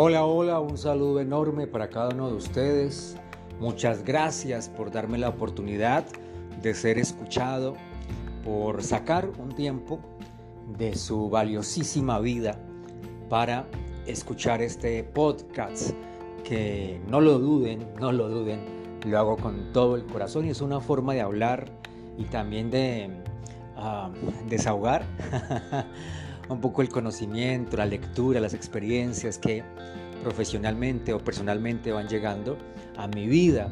Hola, hola, un saludo enorme para cada uno de ustedes. Muchas gracias por darme la oportunidad de ser escuchado, por sacar un tiempo de su valiosísima vida para escuchar este podcast que no lo duden, no lo duden, lo hago con todo el corazón y es una forma de hablar y también de ah, desahogar un poco el conocimiento, la lectura, las experiencias que profesionalmente o personalmente van llegando a mi vida.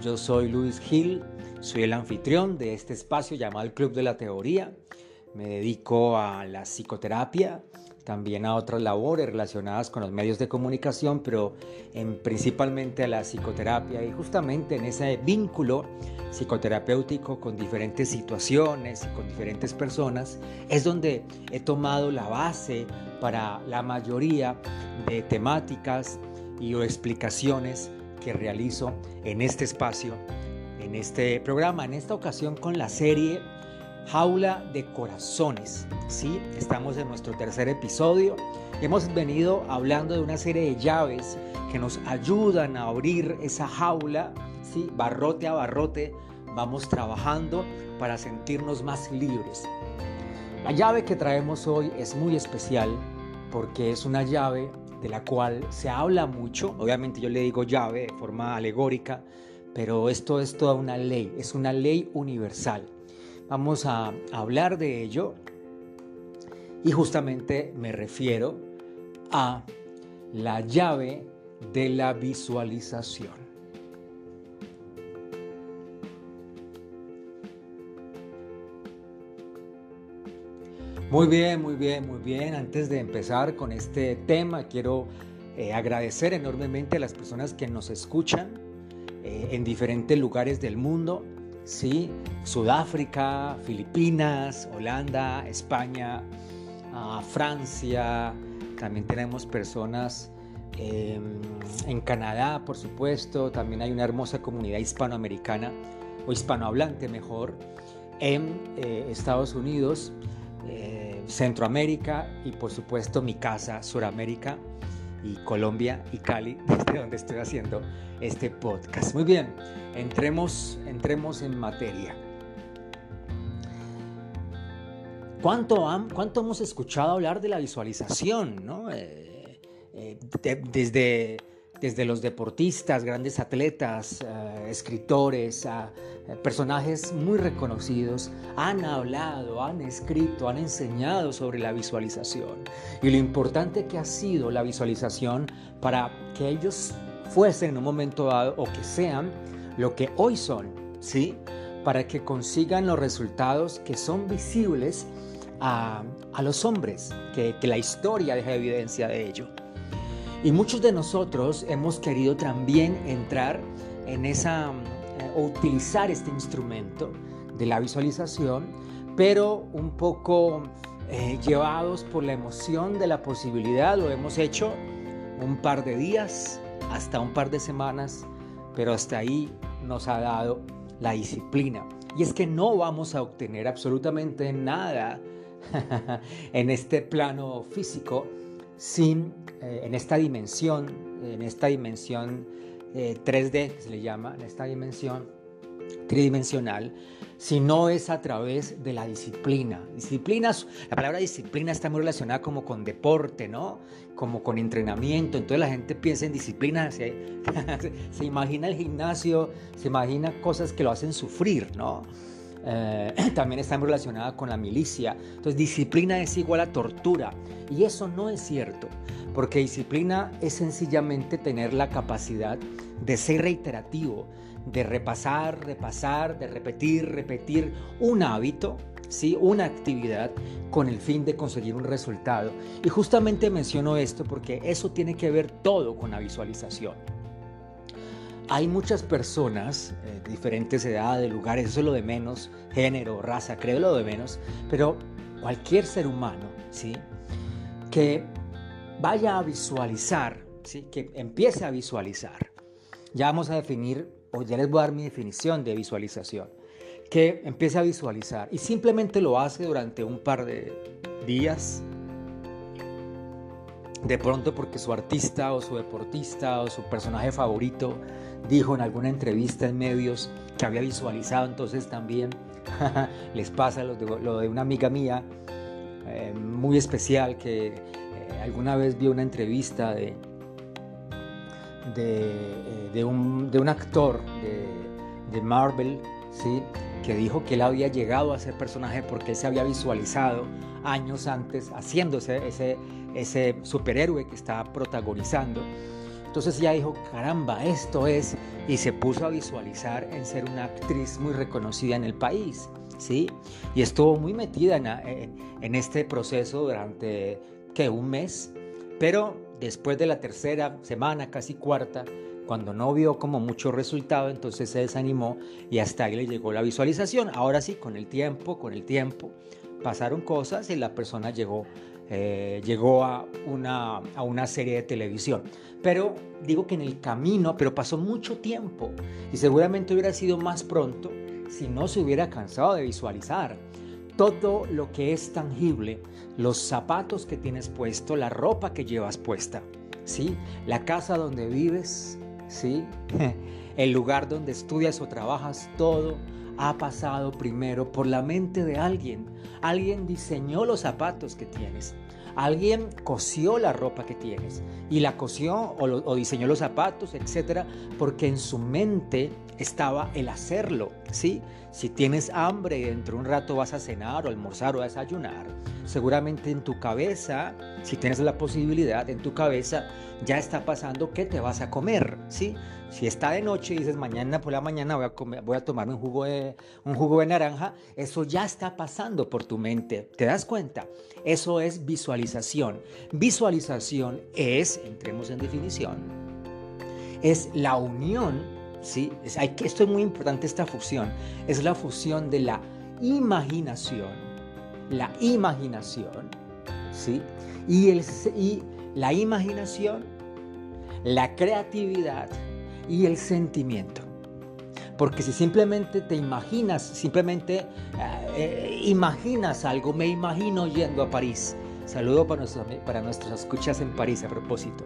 Yo soy Luis Gil, soy el anfitrión de este espacio llamado el Club de la Teoría. Me dedico a la psicoterapia, también a otras labores relacionadas con los medios de comunicación, pero en, principalmente a la psicoterapia. Y justamente en ese vínculo psicoterapéutico con diferentes situaciones y con diferentes personas es donde he tomado la base para la mayoría de temáticas y o explicaciones que realizo en este espacio, en este programa, en esta ocasión con la serie Jaula de Corazones. Sí, estamos en nuestro tercer episodio. Hemos venido hablando de una serie de llaves que nos ayudan a abrir esa jaula, ¿sí? barrote a barrote. Vamos trabajando para sentirnos más libres. La llave que traemos hoy es muy especial porque es una llave de la cual se habla mucho. Obviamente yo le digo llave de forma alegórica, pero esto es toda una ley, es una ley universal. Vamos a hablar de ello y justamente me refiero a la llave de la visualización. Muy bien, muy bien, muy bien. Antes de empezar con este tema, quiero eh, agradecer enormemente a las personas que nos escuchan eh, en diferentes lugares del mundo ¿sí? Sudáfrica, Filipinas, Holanda, España, ah, Francia, también tenemos personas em, en Canadá, por supuesto, también hay una hermosa comunidad hispanoamericana, o hispanohablante mejor, en eh, Estados Unidos, eh, Centroamérica y por supuesto mi casa, Suramérica y Colombia y Cali, desde donde estoy haciendo este podcast. Muy bien, entremos, entremos en materia. ¿Cuánto, ¿Cuánto hemos escuchado hablar de la visualización? ¿no? Eh, eh, desde desde los deportistas, grandes atletas, eh, escritores, a eh, personajes muy reconocidos, han hablado, han escrito, han enseñado sobre la visualización y lo importante que ha sido la visualización para que ellos fuesen en un momento dado o que sean lo que hoy son, ¿sí? Para que consigan los resultados que son visibles a, los hombres, que la historia deja evidencia de ello. Y muchos de nosotros hemos querido también entrar en esa, eh, o utilizar este instrumento de la visualización, pero un poco eh, llevados por la emoción de la posibilidad, lo hemos hecho un par de días, hasta un par de semanas, pero hasta ahí nos ha dado la disciplina. Y es que no vamos a obtener absolutamente nada en este plano físico sin, eh, en esta dimensión, en esta dimensión 3D, eh, que se le llama, en esta dimensión tridimensional, si no es a través de la disciplina. Disciplinas, la palabra disciplina está muy relacionada como con deporte, ¿no? Como con entrenamiento. Entonces la gente piensa en disciplina, se, se imagina el gimnasio, se imagina cosas que lo hacen sufrir, ¿no? Eh, también está relacionada con la milicia. Entonces, disciplina es igual a tortura. Y eso no es cierto, porque disciplina es sencillamente tener la capacidad de ser reiterativo, de repasar, repasar, de repetir, repetir un hábito, ¿sí? una actividad con el fin de conseguir un resultado. Y justamente menciono esto porque eso tiene que ver todo con la visualización. Hay muchas personas eh, de diferentes edades, lugares, eso es lo de menos, género, raza, creo lo de menos, pero cualquier ser humano, ¿sí? Que vaya a visualizar, ¿sí? Que empiece a visualizar. Ya vamos a definir, o ya les voy a dar mi definición de visualización. Que empiece a visualizar y simplemente lo hace durante un par de días, de pronto porque su artista o su deportista o su personaje favorito dijo en alguna entrevista en medios que había visualizado, entonces también les pasa lo de, una amiga mía eh, muy especial que eh, alguna vez vio una entrevista de, de, eh, un, de un, actor de, Marvel, ¿sí? que dijo que él había llegado a ser personaje porque él se había visualizado años antes haciéndose ese, ese superhéroe que está protagonizando. Entonces ella dijo, caramba, esto es, y se puso a visualizar en ser una actriz muy reconocida en el país, ¿sí? Y estuvo muy metida en, eh, en este proceso durante, ¿qué? Un mes, pero después de la tercera semana, casi cuarta, cuando no vio como mucho resultado, entonces se desanimó y hasta ahí le llegó la visualización. Ahora sí, con el tiempo, con el tiempo, pasaron cosas y la persona llegó, eh, llegó a, una, a una serie de televisión. Pero digo que en el camino, pero pasó mucho tiempo y seguramente hubiera sido más pronto si no se hubiera cansado de visualizar todo lo que es tangible, los zapatos que tienes puesto, la ropa que llevas puesta, ¿sí? La casa donde vives, ¿sí? El lugar donde estudias o trabajas, todo ha pasado primero por la mente de alguien. Alguien diseñó los zapatos que tienes. Alguien cosió la ropa que tienes y la cosió o, diseñó los zapatos, etcétera, porque en su mente estaba el hacerlo, ¿sí? Si tienes hambre dentro de un rato vas a cenar o almorzar o a desayunar, seguramente en tu cabeza, si tienes la posibilidad, en tu cabeza ya está pasando qué te vas a comer, ¿sí? Si está de noche y dices mañana por la mañana voy a, de, un jugo de naranja, eso ya está pasando por tu mente. ¿Te das cuenta? Eso es visualización. Visualización es, entremos en definición, es la unión, ¿sí? Hay, esto es muy importante, esta fusión. Es la fusión de la imaginación, la imaginación, ¿sí? Y, el, y la imaginación, la creatividad y el sentimiento. Porque si simplemente te imaginas, simplemente eh, imaginas algo, me imagino yendo a París. Saludo para, nuestros, para nuestras escuchas en París a propósito.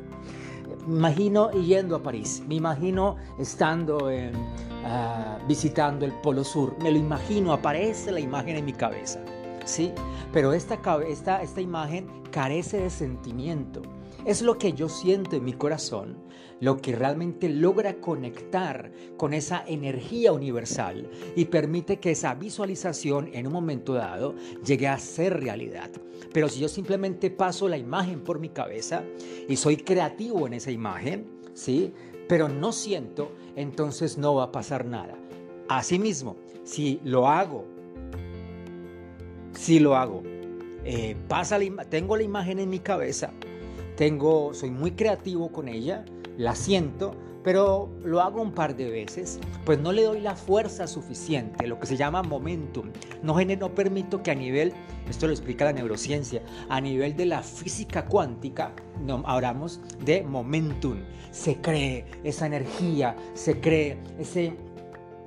Imagino yendo a París, me imagino estando en, ah, visitando el Polo Sur, me lo imagino, aparece la imagen en mi cabeza. ¿sí? Pero esta, esta, esta imagen carece de sentimiento. Es lo que yo siento en mi corazón lo que realmente logra conectar con esa energía universal y permite que esa visualización en un momento dado llegue a ser realidad. Pero si yo simplemente paso la imagen por mi cabeza y soy creativo en esa imagen, ¿sí? Pero no siento, entonces no va a pasar nada. Asimismo, si lo hago, si lo hago, eh, pasa tengo la imagen en mi cabeza, tengo, soy muy creativo con ella, la siento, pero lo hago un par de veces, pues no le doy la fuerza suficiente, lo que se llama momentum. No, no permito que a nivel, esto lo explica la neurociencia, a nivel de la física cuántica, no, hablamos de momentum. Se cree esa energía, se cree ese,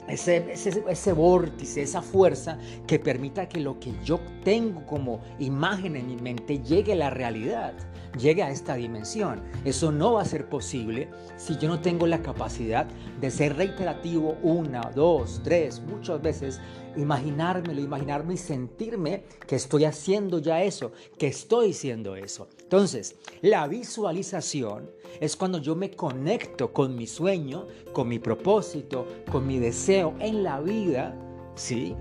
ese, ese, ese, vórtice, esa fuerza que permita que lo que yo tengo como imagen en mi mente llegue a la realidad llegue a esta dimensión. Eso no va a ser posible si yo no tengo la capacidad de ser reiterativo una, dos, tres, muchas veces, imaginármelo, imaginarme y sentirme que estoy haciendo ya eso, que estoy siendo eso. Entonces, la visualización es cuando yo me conecto con mi sueño, con mi propósito, con mi deseo en la vida, ¿sí?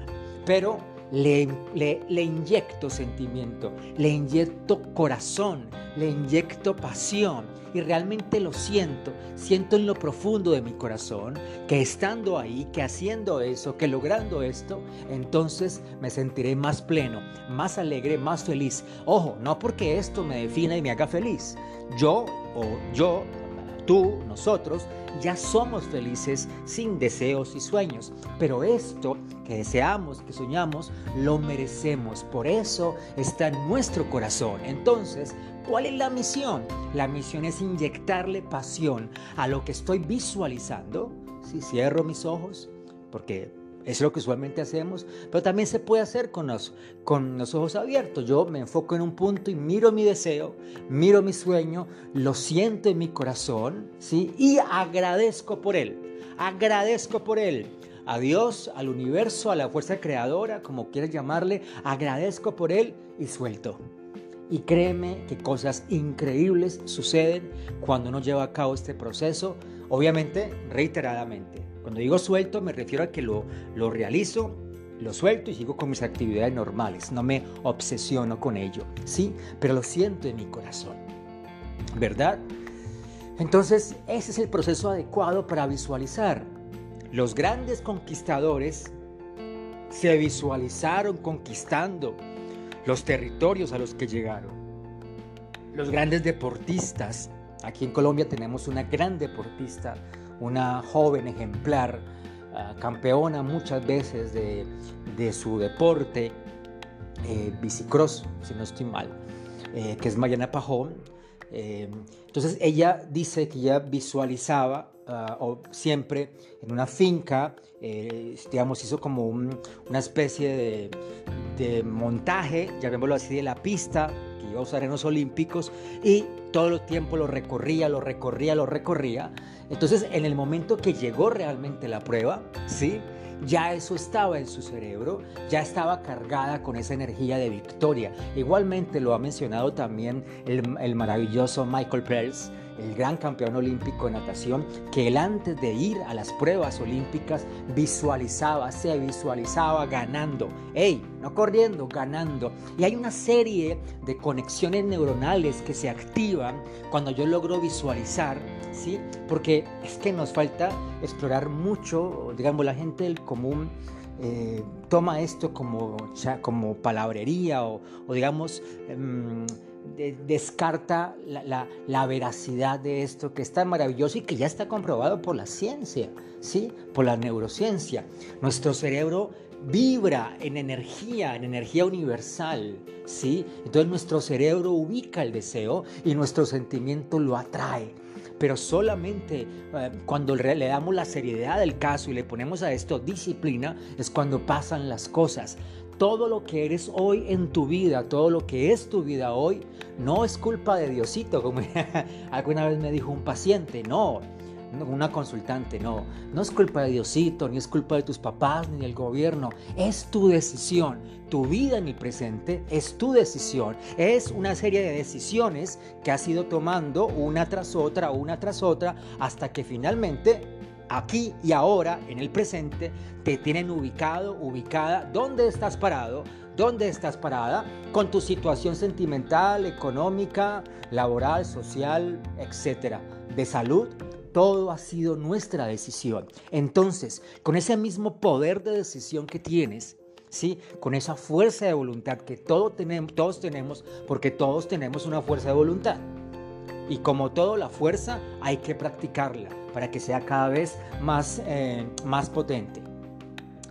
Pero le, inyecto sentimiento, le inyecto corazón, le inyecto pasión y realmente lo siento, siento en lo profundo de mi corazón que estando ahí, que haciendo eso, que logrando esto, entonces me sentiré más pleno, más alegre, más feliz. Ojo, no porque esto me defina y me haga feliz. Yo o yo, tú, nosotros, ya somos felices sin deseos y sueños. Pero esto que deseamos, que soñamos, lo merecemos. Por eso está en nuestro corazón. Entonces, ¿cuál es la misión? La misión es inyectarle pasión a lo que estoy visualizando. Si cierro mis ojos, porque Es lo que usualmente hacemos, pero también se puede hacer con los, con los ojos abiertos. Yo me enfoco en un punto y miro mi deseo, miro mi sueño, lo siento en mi corazón, ¿sí? Y agradezco por él. Agradezco por él. A Dios, al universo, a la fuerza creadora, como quieras llamarle, agradezco por él y suelto. Y créeme que cosas increíbles suceden cuando uno lleva a cabo este proceso, obviamente reiteradamente. Cuando digo suelto me refiero a que lo, lo realizo, lo suelto y sigo con mis actividades normales, no me obsesiono con ello, ¿sí? Pero lo siento en mi corazón, ¿verdad? Entonces, ese es el proceso adecuado para visualizar. Los grandes conquistadores se visualizaron conquistando los territorios a los que llegaron. Los grandes deportistas, aquí en Colombia tenemos una gran deportista, una joven ejemplar, ah, campeona muchas veces de, su deporte, eh, bicicross, si no estoy mal, eh, que es Mariana Pajón. Eh, entonces ella dice que ya visualizaba ah, o siempre en una finca, digamos, hizo como una especie de, de montaje, llamémoslo así, de la pista iba a usar en los Olímpicos y todo el tiempo lo recorría, lo recorría, lo recorría entonces, en el momento que llegó realmente la prueba, ¿sí? Ya eso estaba en su cerebro, ya estaba cargada con esa energía de victoria. Igualmente lo ha mencionado también el, el maravilloso Michael Phelps el gran campeón olímpico de natación, que él antes de ir a las pruebas olímpicas visualizaba, se visualizaba ganando. ¡Ey! No corriendo, ganando. Y hay una serie de conexiones neuronales que se activan cuando yo logro visualizar, ¿sí? Porque es que nos falta explorar mucho, digamos, la gente del común. Eh, toma esto como, como palabrería o, digamos descarta la, veracidad de esto que es tan maravilloso y que ya está comprobado por la ciencia, ¿sí? por la neurociencia. Nuestro cerebro vibra en energía, en energía universal, ¿sí? Entonces nuestro cerebro ubica el deseo y nuestro sentimiento lo atrae. Pero solamente eh, cuando le damos la seriedad del caso y le ponemos a esto disciplina es cuando pasan las cosas todo lo que eres hoy en tu vida, todo lo que es tu vida hoy, no es culpa de Diosito, como alguna vez me dijo un paciente, no, una consultante, no, no es culpa de Diosito, ni es culpa de tus papás, ni del gobierno, es tu decisión. Tu vida en el presente es tu decisión, es una serie de decisiones que has ido tomando una tras otra, una tras otra, hasta que finalmente aquí y ahora, en el presente, te tienen ubicado, ubicada, dónde estás parado, dónde estás parada, con tu situación sentimental, económica, laboral, social, etcétera, de salud. Todo ha sido nuestra decisión. Entonces, con ese mismo poder de decisión que tienes, ¿sí? Con esa fuerza de voluntad que todos tenemos, porque todos tenemos una fuerza de voluntad. Y como todo, la fuerza hay que practicarla para que sea cada vez más, eh, más potente.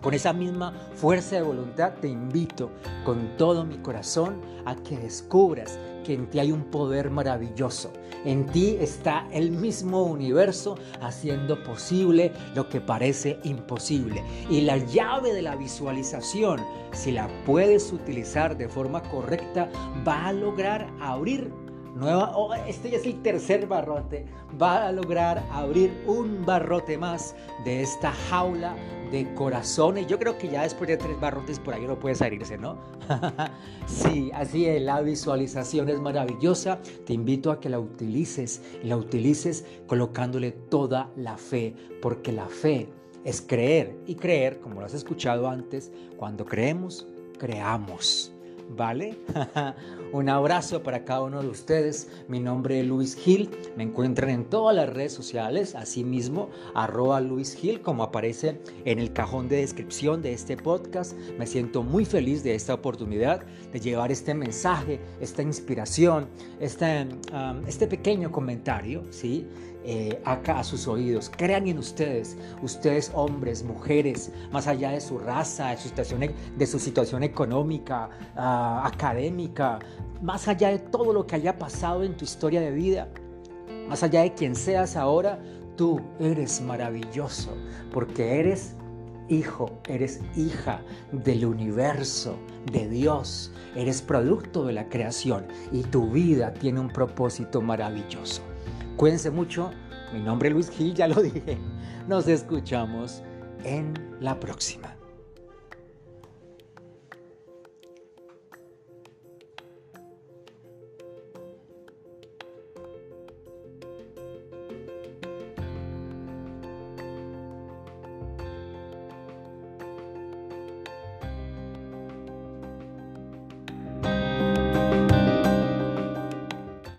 Con esa misma fuerza de voluntad te invito con todo mi corazón a que descubras que en ti hay un poder maravilloso. En ti está el mismo universo haciendo posible lo que parece imposible. Y la llave de la visualización, si la puedes utilizar de forma correcta, va a lograr abrir nueva, oh, este ya es el tercer barrote, va a lograr abrir un barrote más de esta jaula de corazones. Yo creo que ya después de tres barrotes por ahí no puede salirse, ¿no? sí, así es, la visualización es maravillosa. Te invito a que la utilices y la utilices colocándole toda la fe, porque la fe es creer y creer, como lo has escuchado antes, cuando creemos, creamos. ¿vale? Un abrazo para cada uno de ustedes. Mi nombre es Luis Gil. Me encuentran en todas las redes sociales, asimismo, arroba Luis Gil, como aparece en el cajón de descripción de este podcast. Me siento muy feliz de esta oportunidad de llevar este mensaje, esta inspiración, este, pequeño comentario, ¿sí? Eh, acá a sus oídos. Crean en ustedes, ustedes hombres, mujeres, más allá de su raza, de su situación, e, de su situación económica, ah, académica, más allá de todo lo que haya pasado en tu historia de vida, más allá de quien seas ahora, tú eres maravilloso, porque eres hijo, eres hija del universo, de Dios, eres producto de la creación y tu vida tiene un propósito maravilloso. Cuídense mucho, mi nombre es Luis Gil, ya lo dije. Nos escuchamos en la próxima.